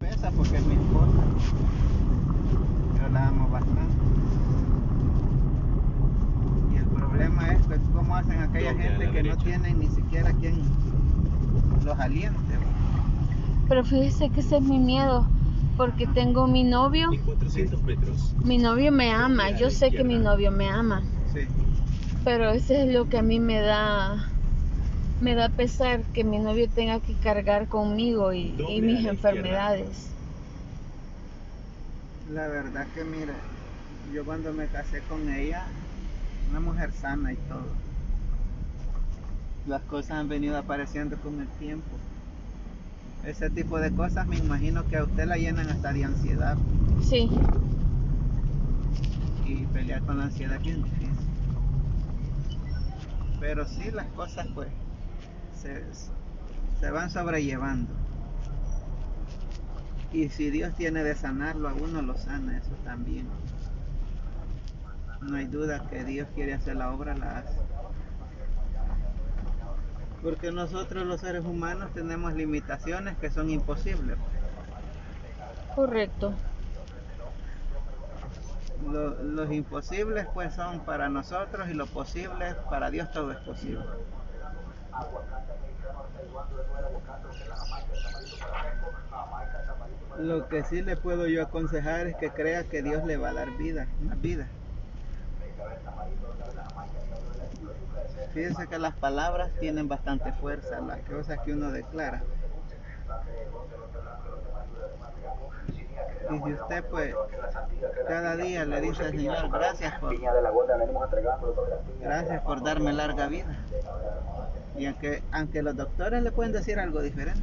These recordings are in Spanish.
Pesa porque es mi esposa. Yo la amo bastante. Y el problema es pues, cómo hacen aquella Doble gente que no tienen ni siquiera quien los aliente. Pero fíjese que ese es mi miedo, porque tengo mi novio, En 400 metros. mi novio me ama, yo sé que mi novio me ama, Sí. pero ese es lo que a mí me da, me da pesar que mi novio tenga que cargar conmigo y, mis enfermedades. La verdad que mire, yo cuando me casé con ella, una mujer sana y todo. Las cosas han venido apareciendo con el tiempo. Ese tipo de cosas me imagino que a usted la llenan hasta de ansiedad Sí, y pelear con la ansiedad es bien difícil. Pero sí las cosas pues se, se van sobrellevando. Y si Dios tiene de sanarlo a uno, lo sana, eso también. No hay duda que Dios quiere hacer la obra, la hace. Porque nosotros los seres humanos tenemos limitaciones que son imposibles. correcto. Lo- los imposibles pues son para nosotros y lo posible para Dios todo es posible. Lo que sí le puedo yo aconsejar es que crea que Dios le va a dar vida, más vida. Fíjense que las palabras tienen bastante fuerza, las cosas que uno declara. Y si usted pues cada día le dice al Señor, gracias por, gracias por darme larga vida. Y aunque, aunque los doctores le pueden decir algo diferente,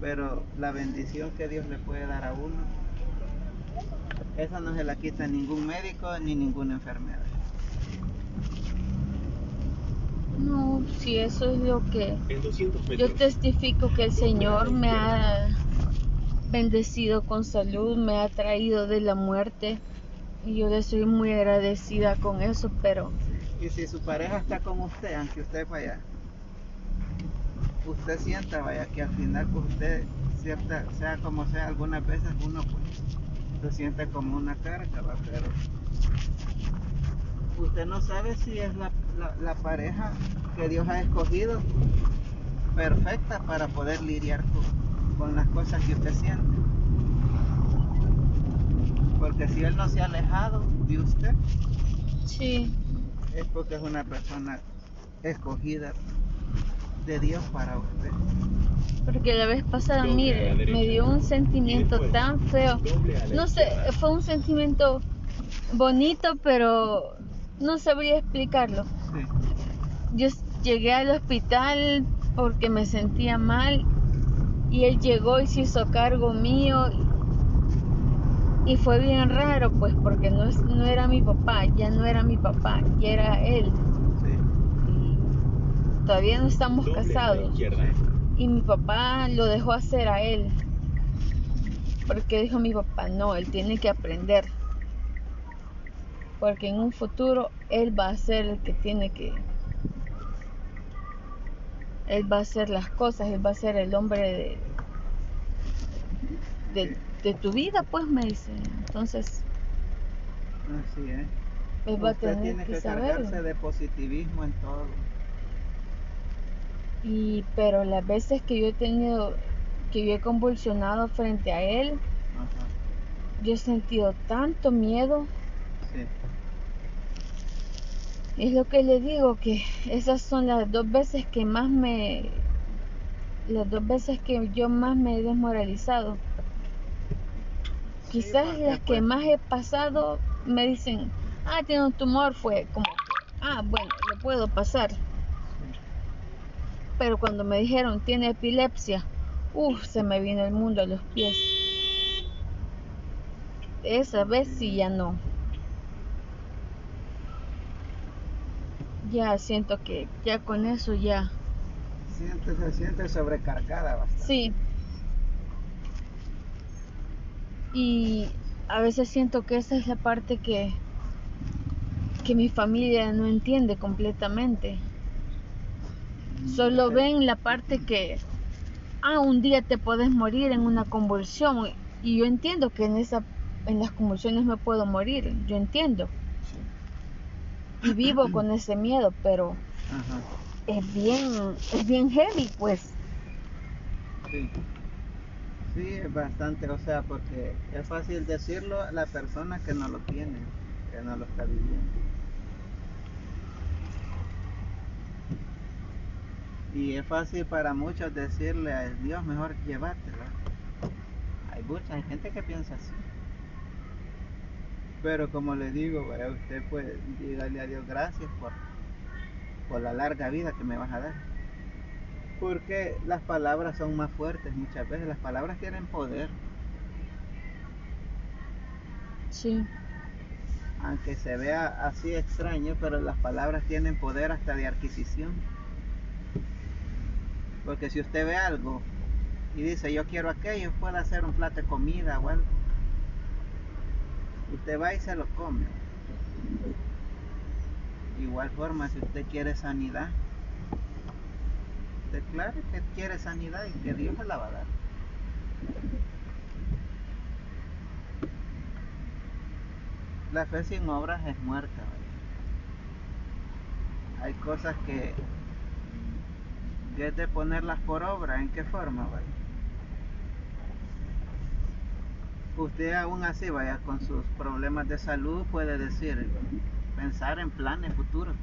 pero la bendición que Dios le puede dar a uno, esa no se la quita ningún médico ni ninguna enfermedad. No, si eso es lo que En 200 yo testifico que el Señor me ha bendecido con salud, me ha traído de la muerte y yo le soy muy agradecida con eso, pero Y si su pareja está con usted, aunque usted vaya, usted sienta, vaya, que al final pues usted, cierta, sea como sea, algunas veces uno pues se siente como una carga, ¿va? pero usted no sabe si es la, la- la pareja que Dios ha escogido perfecta para poder lidiar con, con las cosas que usted siente. Porque si Él no se ha alejado de usted, sí, es porque es una persona escogida de Dios para usted. porque la vez pasada, Doble mire, me dio un sentimiento después, tan feo. No sé, fue un sentimiento bonito, pero no sabría explicarlo. Sí. Yo llegué al hospital porque me sentía mal y él llegó y se hizo cargo mío y, y fue bien raro pues porque no, es- no era mi papá, ya no era mi papá, ya era él. Todavía no estamos a casados y mi papá lo dejó hacer a él porque dijo mi papá no, él tiene que aprender porque en un futuro él va a ser el que tiene que él va a hacer las cosas, él va a ser el hombre de, de, de tu vida, pues me dice. Entonces, Así es. él va a Usted tener tiene que que saberlo. de positivismo en todo. Y pero las veces que yo he tenido, que yo he convulsionado frente a él, Ajá. yo he sentido tanto miedo. Sí. Es lo que le digo, que esas son las dos veces que más me... Las dos veces que yo más me he desmoralizado. Quizás las que pues, más he pasado me dicen, ah, tiene un tumor, fue como, que, ah, bueno, lo puedo pasar. Pero cuando me dijeron, tiene epilepsia, uff, se me vino el mundo a los pies. Esa vez sí ya no. Ya siento que ya con eso ya. Siente, se siente sobrecargada bastante. Sí. Y a veces siento que esa es la parte que que mi familia no entiende completamente. Solo ven la parte que ah, un día te puedes morir en una convulsión. Y yo entiendo que en, esa, en las convulsiones me puedo morir, yo entiendo. Y vivo con ese miedo, pero Ajá. es bien, es bien heavy, pues. Sí. Sí, es bastante, o sea, porque es fácil decirlo a la persona que no lo tiene, que no lo está viviendo. Y es fácil para muchos decirle a Dios, mejor llevártela. Hay mucha hay gente que piensa así. Pero como le digo, vaya, usted puede dígale a Dios gracias por, por la larga vida que me vas a dar. Porque las palabras son más fuertes muchas veces. Las palabras tienen poder. Sí, Aunque se vea así extraño, pero las palabras tienen poder hasta de adquisición. Porque si usted ve algo y dice yo quiero aquello, puede hacer un plato de comida o algo. Usted va y se lo come. Igual forma, si usted quiere sanidad, declare que quiere sanidad y que Dios se la va a dar. La fe sin obras es muerta. Hay cosas que, que es de ponerlas por obra. ¿En qué forma? ¿vale? Usted aún así vaya con sus problemas de salud puede decir, pensar en planes futuros.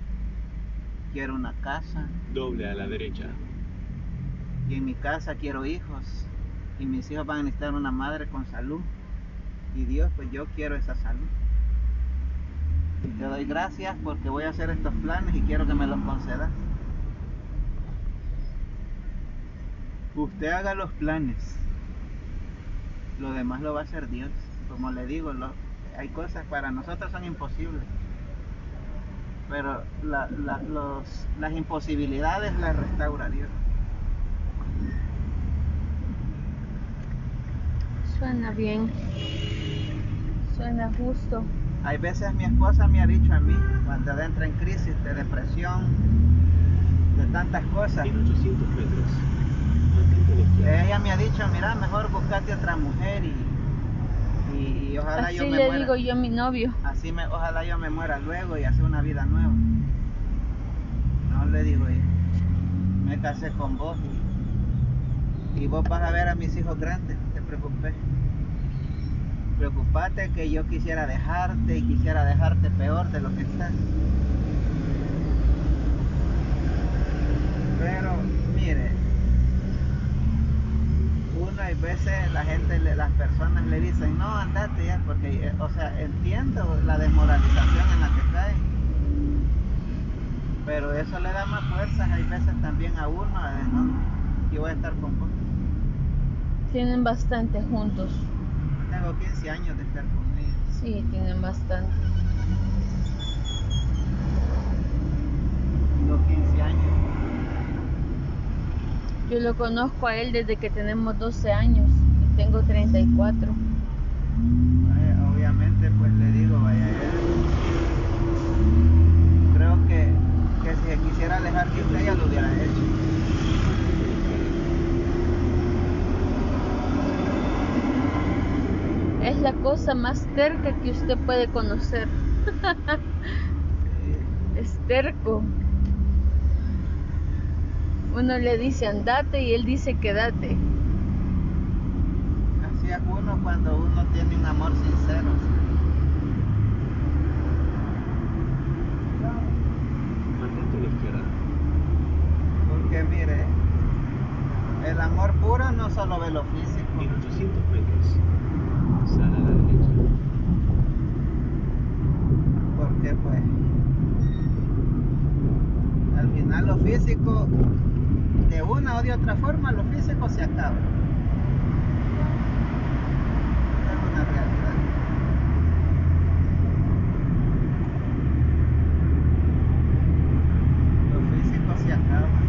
Quiero una casa Doble a la derecha. y en mi casa quiero hijos y mis hijos van a necesitar una madre con salud. Y Dios, pues yo quiero esa salud. Y te doy gracias porque voy a hacer estos planes y quiero que me los concedas. Usted haga los planes. Lo demás lo va a hacer Dios. Como le digo, lo- hay cosas para nosotros son imposibles. Pero la- la- los- las imposibilidades las restaura Dios. suena bien. Suena justo. Hay veces mi esposa me ha dicho a mí, cuando entra en crisis de depresión, de tantas cosas, En 800 metros. Ella me ha dicho, mira, mejor buscate otra mujer y, y, y ojalá Así yo me le muera. digo yo a mi novio. Así me, ojalá yo me muera luego y hacer una vida nueva. No le digo yo, me casé con vos y, y vos vas a ver a mis hijos grandes, no te preocupes. Preocupate que yo quisiera dejarte y quisiera dejarte peor de lo que estás. Pero mire, hay veces la gente, las personas le dicen, no, andate ya, porque, eh, o sea, entiendo la desmoralización en la que caen. Pero eso le da más fuerzas, hay veces también a uno, de, no, yo voy a estar con vos. Tienen bastante juntos. Tengo 15 años de estar con ella. Sí, tienen bastante. Tengo 15 años. Yo lo conozco a él desde que tenemos 12 años y tengo 34. Eh, obviamente pues le digo, vaya, creo que, que si se quisiera alejar de usted ya lo hubiera hecho. Es la cosa más terca que usted puede conocer. Es terco. Uno le dice andate y él dice quédate. así es uno cuando uno tiene un amor sincero. Porque mire, el amor puro no solo ve lo físico. En 800 metros. Sal a la derecha. Porque pues al final lo físico, de una o de otra forma, lo físico se acaba. Es una realidad. Lo físico se acaba.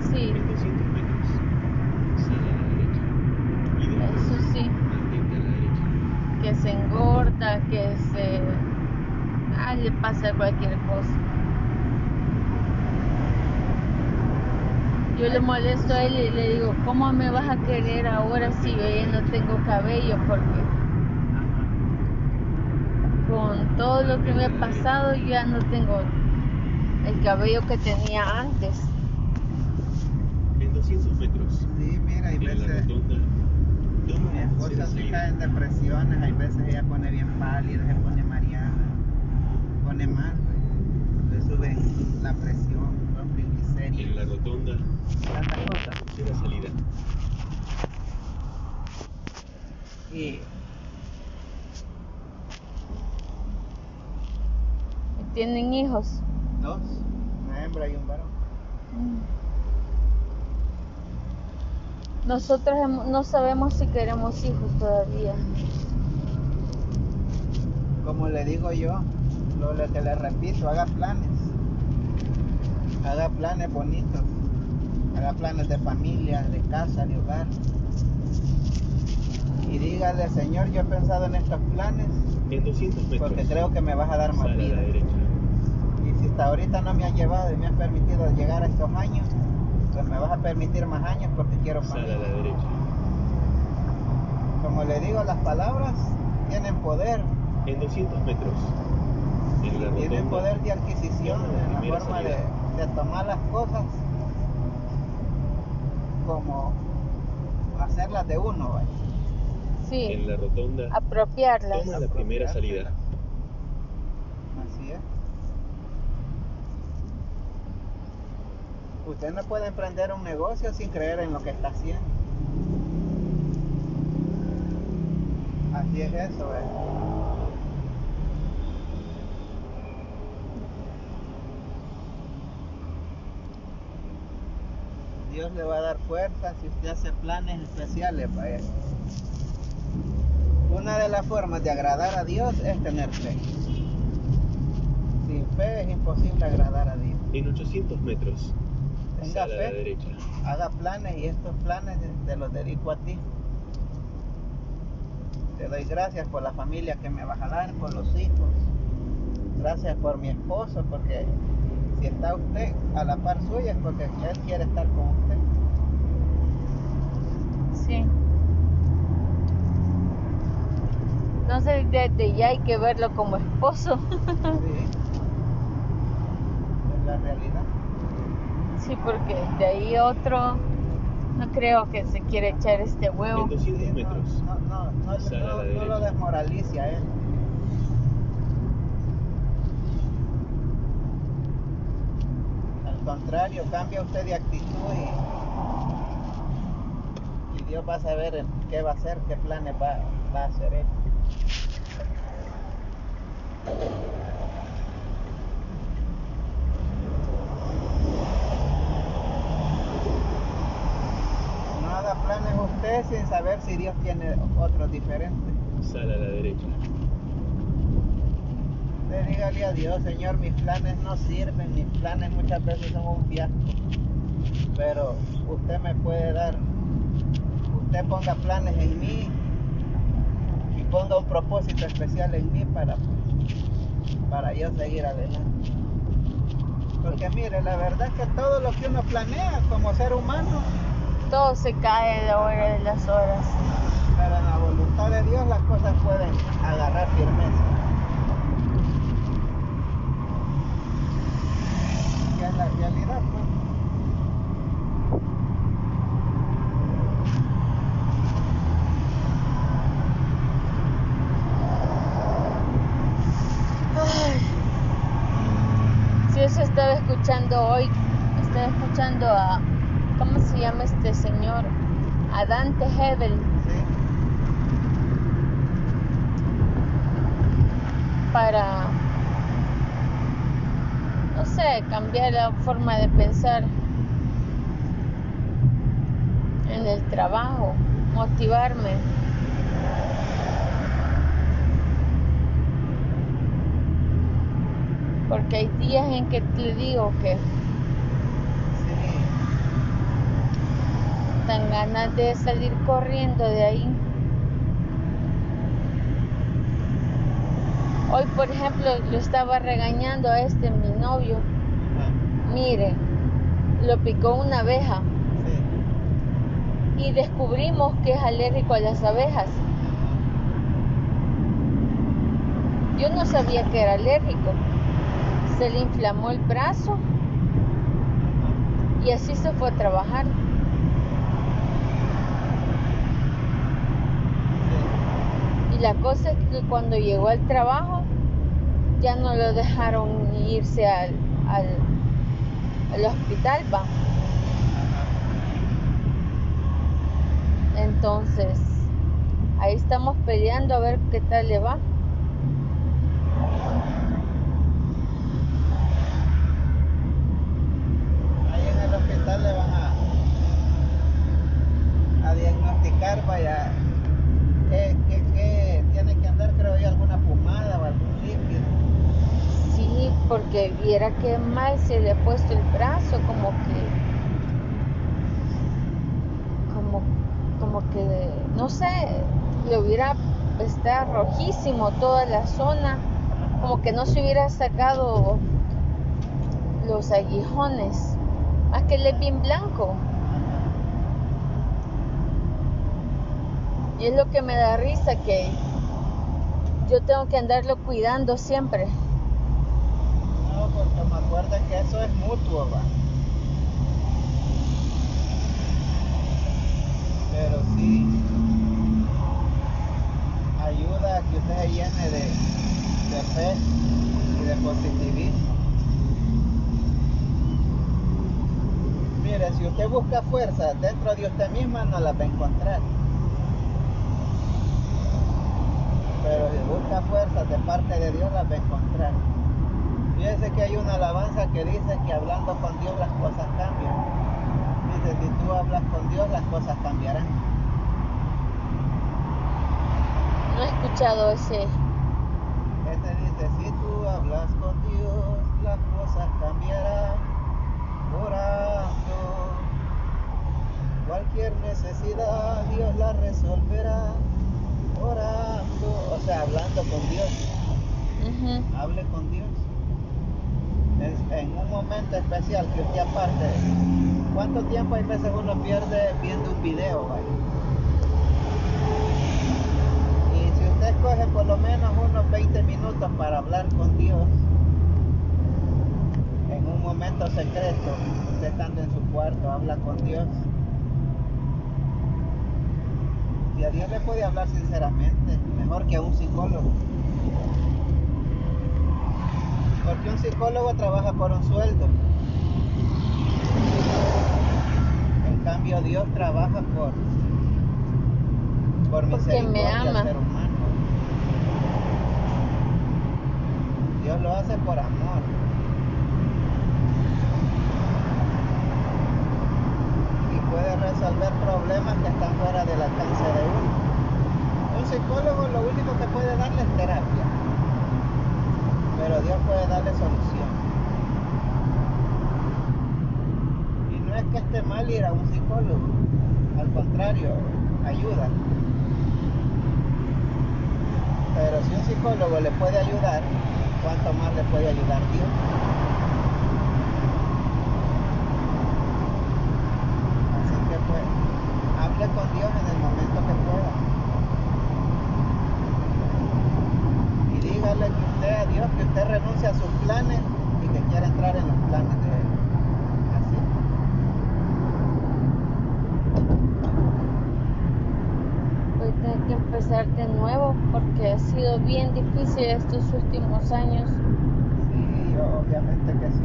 Sí, En 200 metros. Sal a la derecha. Y después. eso sí. Mantente a la derecha. Que se engorda, que se pasar cualquier cosa. Yo le molesto a él y le digo, ¿cómo me vas a querer ahora si yo ya no tengo cabello? Porque con todo lo que me ha pasado ya no tengo el cabello que tenía antes. En 200 metros. Sí, mira, hay En la rotonda. Tercera sí salida. cae en depresiones, hay veces ella pone bien pálida, se pone mareada, pone mal, pues. le sube la presión, los En la rotonda. tantas Toma cosas. la salida. Y ¿Tienen hijos? dos, una hembra y un varón. Nosotros no sabemos si queremos hijos todavía. Como le digo yo, lo, que le repito, haga planes. Haga planes bonitos. Haga planes de familia, de casa, de hogar. Y dígale, Señor, yo he pensado en estos planes En 200 metros. porque creo que me vas a dar más vida. la derecha. Y si hasta ahorita no me has llevado y me has permitido llegar a estos años, me vas a permitir más años porque quiero Sale a la familia. derecha. Como le digo, las palabras tienen poder. En 200 metros. En la Tienen poder de adquisición la en la primera forma de, tomar las cosas como hacerlas de uno. vaya. Sí, En la rotonda. apropiarlas. Toma la primera salida. Así es. Usted no puede emprender un negocio sin creer en lo que está haciendo. Así es eso, ¿eh? Dios le va a dar fuerza si usted hace planes especiales para eso. Una de las formas de agradar a Dios es tener fe. Sin fe es imposible agradar a Dios. En 800 metros. Tenga fe, haga planes y estos planes te los dedico a ti. Te doy gracias por la familia que me vas a dar, por los hijos. Gracias por mi esposo, porque si está usted a la par suya es porque él quiere estar con usted. Sí. Entonces desde ya hay que verlo como esposo. Sí. Es la realidad. Sí, porque de ahí otro no creo que se quiera echar este huevo. En 200 Sí, no, metros. No, no, no, no- lo desmoralice a él. Al contrario, cambia usted de actitud y, y Dios va a saber qué va a hacer, qué planes va, va a hacer él. No haga planes usted sin saber si Dios tiene otros diferentes. Sale a la derecha. Usted dígale a Dios, Señor, mis planes no sirven, mis planes muchas veces son un fiasco. Pero usted me puede dar, usted ponga planes en mí y ponga un propósito especial en mí para, para yo seguir adelante. Porque mire, la verdad es que todo lo que uno planea como ser humano, Todo se cae la hora de las horas. pero en la voluntad de Dios las cosas pueden agarrar firmeza. Y es la realidad, pues. Ay. Si eso estaba escuchando hoy, estaba escuchando a, ¿cómo se llama este señor? A Dante Hebel. Para, no sé, cambiar la forma de pensar en el trabajo, motivarme. Porque hay días en que te digo que ganas de salir corriendo de ahí. Hoy, por ejemplo, lo estaba regañando a este, mi novio. Ah, Mire, lo picó una abeja sí. y descubrimos que es alérgico a las abejas. Yo no sabía que era alérgico. Se le inflamó el brazo y así se fue a trabajar. Y la cosa es que cuando llegó al trabajo ya no lo dejaron irse al, al, al hospital, va. Ajá. Entonces, ahí estamos peleando a ver qué tal le va. Ahí en el hospital le van a, diagnosticar, vaya, que, que tiene que andar, creo yo, alguna pomada o algún líquido. Sí, porque viera qué mal se le ha puesto el brazo, como que, como, como que, no sé, le hubiera, está rojísimo toda la zona, como que no se hubiera sacado los aguijones, más que él es bien blanco. Y es lo que me da risa que yo tengo que andarlo cuidando siempre. No, porque me acuerdo que eso es mutuo, va. Pero sí ayuda a que usted se llene de, de fe y de positivismo. Mire, si usted busca fuerza dentro de usted misma, no la va a encontrar. Pero si busca fuerza de parte de Dios, la va a encontrar. Fíjese que hay una alabanza que dice que hablando con Dios las cosas cambian. Dice, si tú hablas con Dios, las cosas cambiarán. No he escuchado ese. Este dice, si tú hablas con Dios, las cosas cambiarán. Orando. Cualquier necesidad, Dios la resolverá. Orando. O sea, hablando con Dios. Hable con Dios. Es en un momento especial que usted aparte. ¿Cuánto tiempo hay veces uno pierde viendo un video? vaya? Y si usted escoge por lo menos unos 20 minutos para hablar con Dios, en un momento secreto, usted estando en su cuarto, habla con Dios. Y a Dios le puede hablar sinceramente, mejor que a un psicólogo. Porque un psicólogo trabaja por un sueldo. En cambio Dios trabaja por por Porque me misericordia al ser humano. Dios lo hace por amor. Puede resolver problemas que están fuera del alcance de uno. Un psicólogo lo único que puede darle es terapia pero Dios puede darle solución. Y no es que esté mal ir a un psicólogo, al contrario, ayuda. Pero si un psicólogo le puede ayudar, ¿cuánto más le puede ayudar Dios? Así que pues, hable con Dios en el momento que pueda. y dígale que usted a Dios que usted renuncia a sus planes y que quiere entrar en los planes de Él. Así. Voy a tener que empezar de nuevo porque ha sido bien difícil estos últimos años. Sí, obviamente que sí.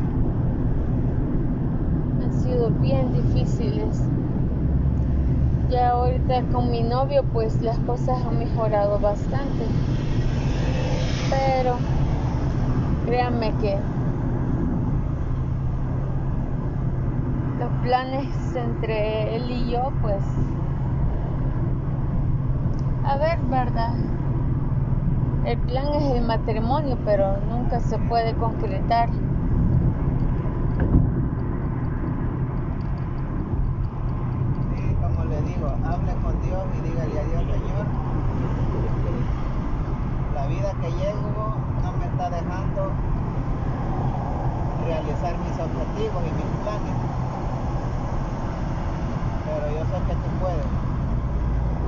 Han sido bien difíciles. Ya ahorita con mi novio pues las cosas han mejorado bastante. Pero créanme que los planes entre él y yo pues a ver, ¿verdad? El plan es el matrimonio, pero nunca se puede concretar. Sí, como le digo, hable con Dios y dígale a Dios, Señor, la vida que llevo objetivos y mis planes. Pero yo sé que tú puedes.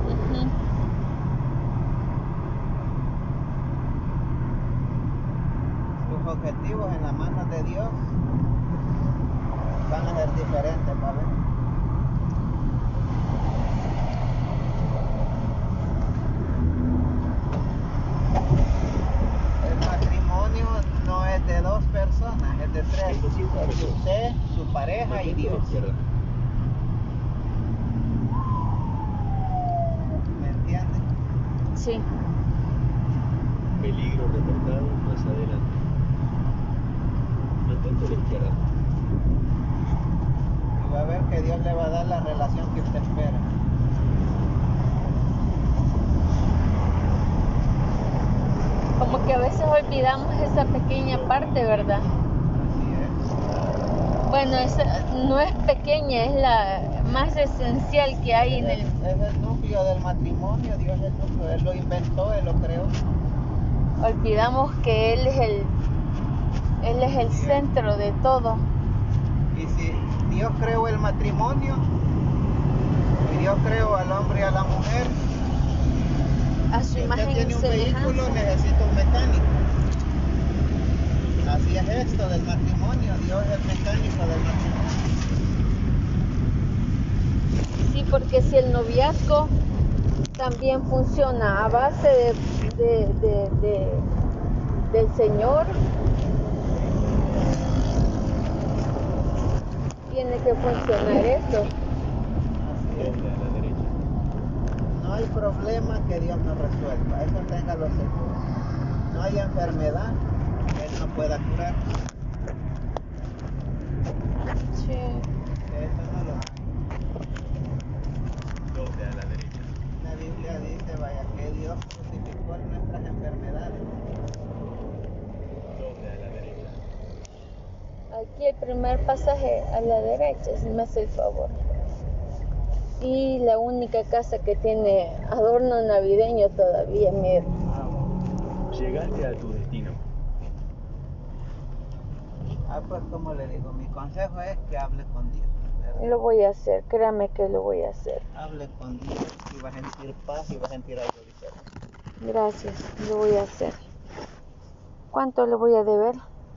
Ujú. Tus objetivos en las manos de Dios van a ser diferentes, ¿vale? El matrimonio no es de dos personas, es de tres. Es usted, su pareja y Mantente a la Dios. izquierda. ¿Me entiendes? Sí. Peligro reportado más adelante. Mantente a la izquierda. Y va a ver que Dios le va a dar la relación que usted espera. Como que a veces olvidamos esa pequeña parte, ¿verdad? Así es. Bueno, esa no es pequeña, es la más esencial que hay en el... Del matrimonio, Dios núcleo, Él lo inventó, Él lo creó. Olvidamos que Él es el, Él es el centro de todo. Y si Dios creó el matrimonio, y Dios creó al hombre y a la mujer, A su si usted imagen y tiene un vehículo, necesita un mecánico. Así es esto del matrimonio, Dios es el mecánico del matrimonio. Sí, porque si el noviazgo también funciona a base de, de- de- de- del Señor, tiene que funcionar esto. No hay problema que Dios no resuelva, eso téngalo seguro. No hay enfermedad que Él no pueda curar. Sí. Eso no lo hay. Doble a la derecha. La Biblia dice, vaya, que Dios crucificó nuestras enfermedades. Doble a la derecha. Aquí el primer pasaje a la derecha, si me hace el favor. Y la única casa que tiene adorno navideño todavía, mira. Llegaste a tu destino. Ah, pues como le digo, mi consejo es que hable con Dios. ¿verdad? Lo voy a hacer, créame que lo voy a hacer. Hable con Dios y va a sentir paz y va a sentir algo diferente. Gracias, lo voy a hacer. ¿Cuánto le voy a deber?